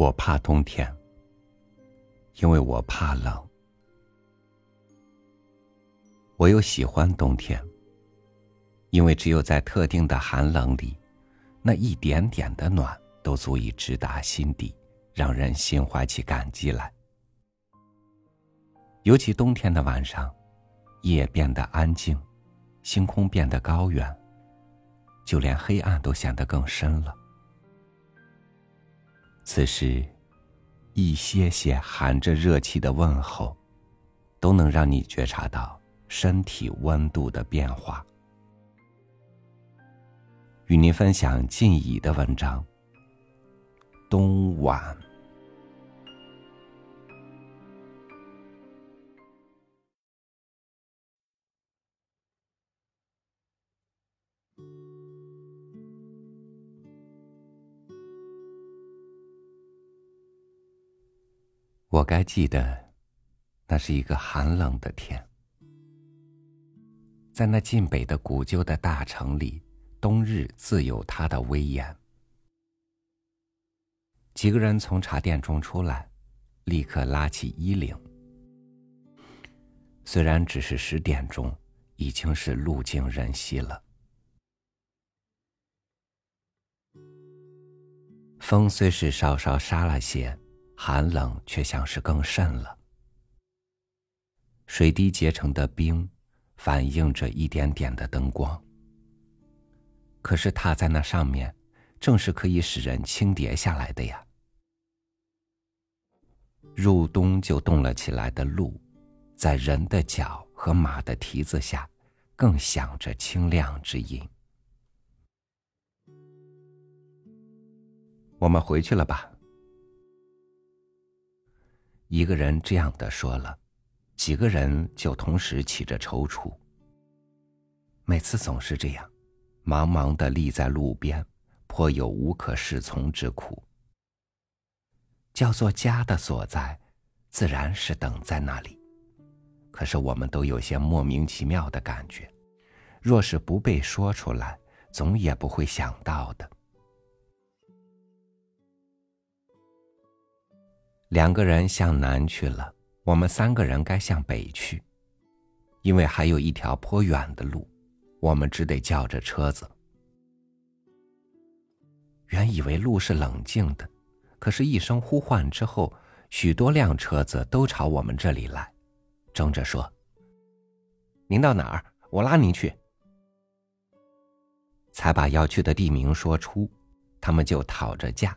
我怕冬天，因为我怕冷。我又喜欢冬天，因为只有在特定的寒冷里，那一点点的暖都足以直达心底，让人心怀起感激来。尤其冬天的晚上，夜变得安静，星空变得高远，就连黑暗都显得更深了。此时，一些些含着热气的问候，都能让你觉察到身体温度的变化。与您分享静怡的文章。冬晚。我该记得，那是一个寒冷的天，在那晋北的古旧的大城里，冬日自有它的威严。几个人从茶店中出来，立刻拉起衣领。虽然只是十点钟，已经是路尽人稀了。风虽是稍稍沙了些。寒冷却像是更甚了。水滴结成的冰，反映着一点点的灯光。可是踏在那上面，正是可以使人轻叠下来的呀。入冬就冻了起来的路，在人的脚和马的蹄子下，更响着清亮之音。我们回去了吧。一个人这样的说了，几个人就同时起着踌躇。每次总是这样，茫茫的立在路边，颇有无可适从之苦。叫做家的所在，自然是等在那里。可是我们都有些莫名其妙的感觉，若是不被说出来，总也不会想到的。两个人向南去了，我们三个人该向北去，因为还有一条颇远的路，我们只得叫着车子。原以为路是冷静的，可是，一声呼唤之后，许多辆车子都朝我们这里来，争着说：“您到哪儿？我拉您去。”才把要去的地名说出，他们就讨着价。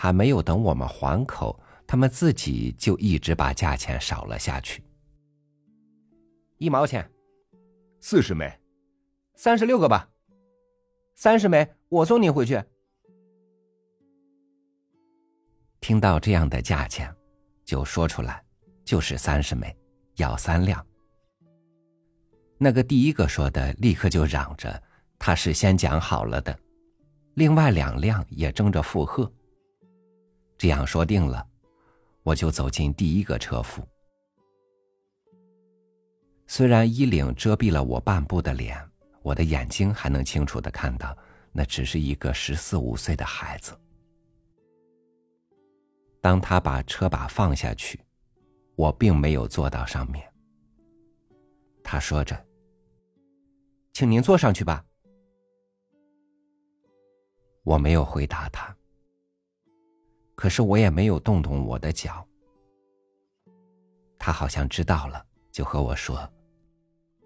还没有等我们还口，他们自己就一直把价钱少了下去。一毛钱，四十枚，三十六个吧，三十枚，我送你回去。听到这样的价钱，就说出来，就是三十枚，要三辆。那个第一个说的立刻就嚷着他是先讲好了的，另外两辆也争着附和。这样说定了，我就走进第一个车夫。虽然衣领遮蔽了我半部的脸，我的眼睛还能清楚的看到，那只是一个十四五岁的孩子。当他把车把放下去，我并没有坐到上面。他说着：“请您坐上去吧。”我没有回答他。可是我也没有动动我的脚。他好像知道了，就和我说：“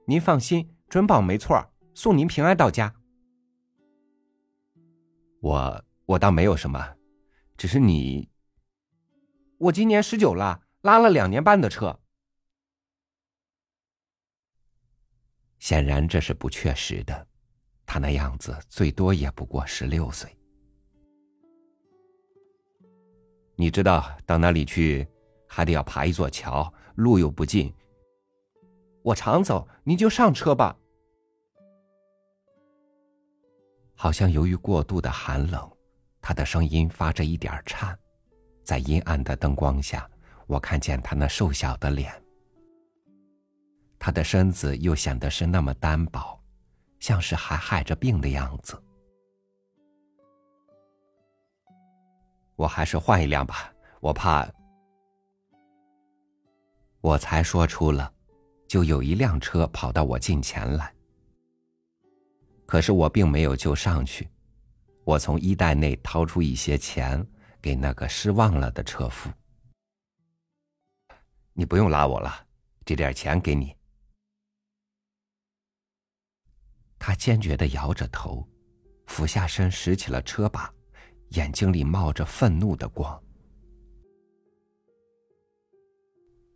您放心，准保没错，送您平安到家。”我我倒没有什么，只是你。我今年十九了，拉了两年半的车。显然这是不确实的，他那样子最多也不过十六岁。你知道到那里去，还得要爬一座桥，路又不近。我常走，您就上车吧。好像由于过度的寒冷，他的声音发着一点颤，在阴暗的灯光下，我看见他那瘦小的脸，他的身子又显得是那么单薄，像是还害着病的样子。我还是换一辆吧，我怕。我才说出了，就有一辆车跑到我近前来。可是我并没有就上去，我从衣袋内掏出一些钱给那个失望了的车夫。你不用拉我了，这点钱给你。他坚决的摇着头，俯下身拾起了车把，眼睛里冒着愤怒的光。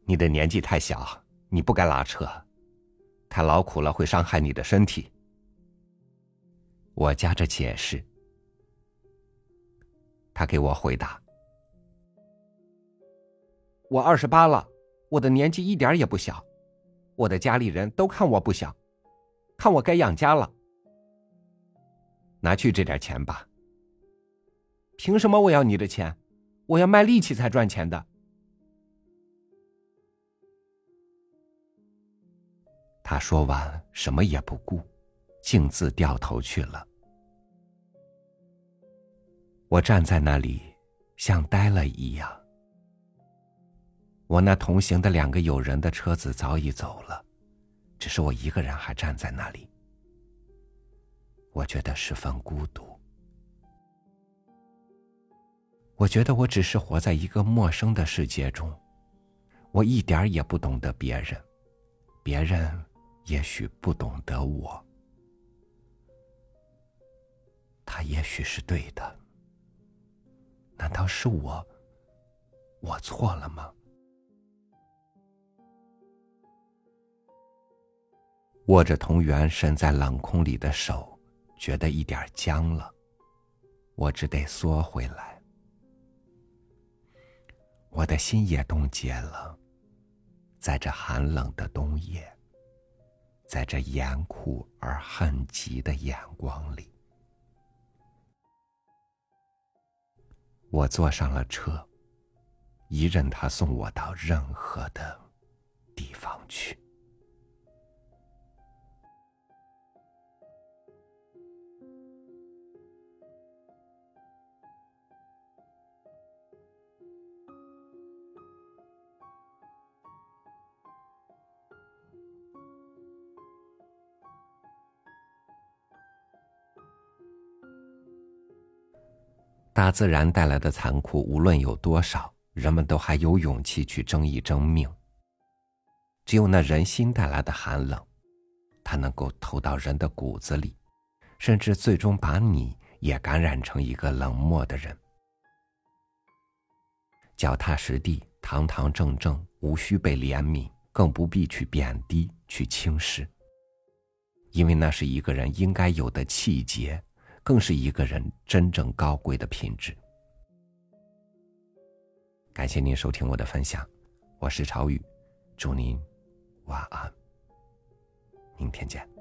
你的年纪太小，你不该拉车，太劳苦了会伤害你的身体。我夹着解释，他给我回答：“我二十八了，我的年纪一点也不小，我的家里人都看我不小。”看我该养家了，拿去这点钱吧。凭什么我要你的钱？我要卖力气才赚钱的。他说完，什么也不顾，径自掉头去了。我站在那里，像呆了一样。我那同行的两个友人的车子早已走了。只是我一个人还站在那里，我觉得十分孤独。我觉得我只是活在一个陌生的世界中，我一点也不懂得别人，别人也许不懂得我。他也许是对的，难道是我，我错了吗？握着同源伸在冷空里的手，觉得一点僵了，我只得缩回来。我的心也冻结了，在这寒冷的冬夜，在这严酷而恨极的眼光里，我坐上了车，一任他送我到任何的地方去。大自然带来的残酷，无论有多少，人们都还有勇气去争一争命。只有那人心带来的寒冷，它能够透到人的骨子里，甚至最终把你也感染成一个冷漠的人。脚踏实地、堂堂正正，无需被怜悯，更不必去贬低、去轻视，因为那是一个人应该有的气节。更是一个人真正高贵的品质。感谢您收听我的分享，我是朝雨，祝您晚安，明天见。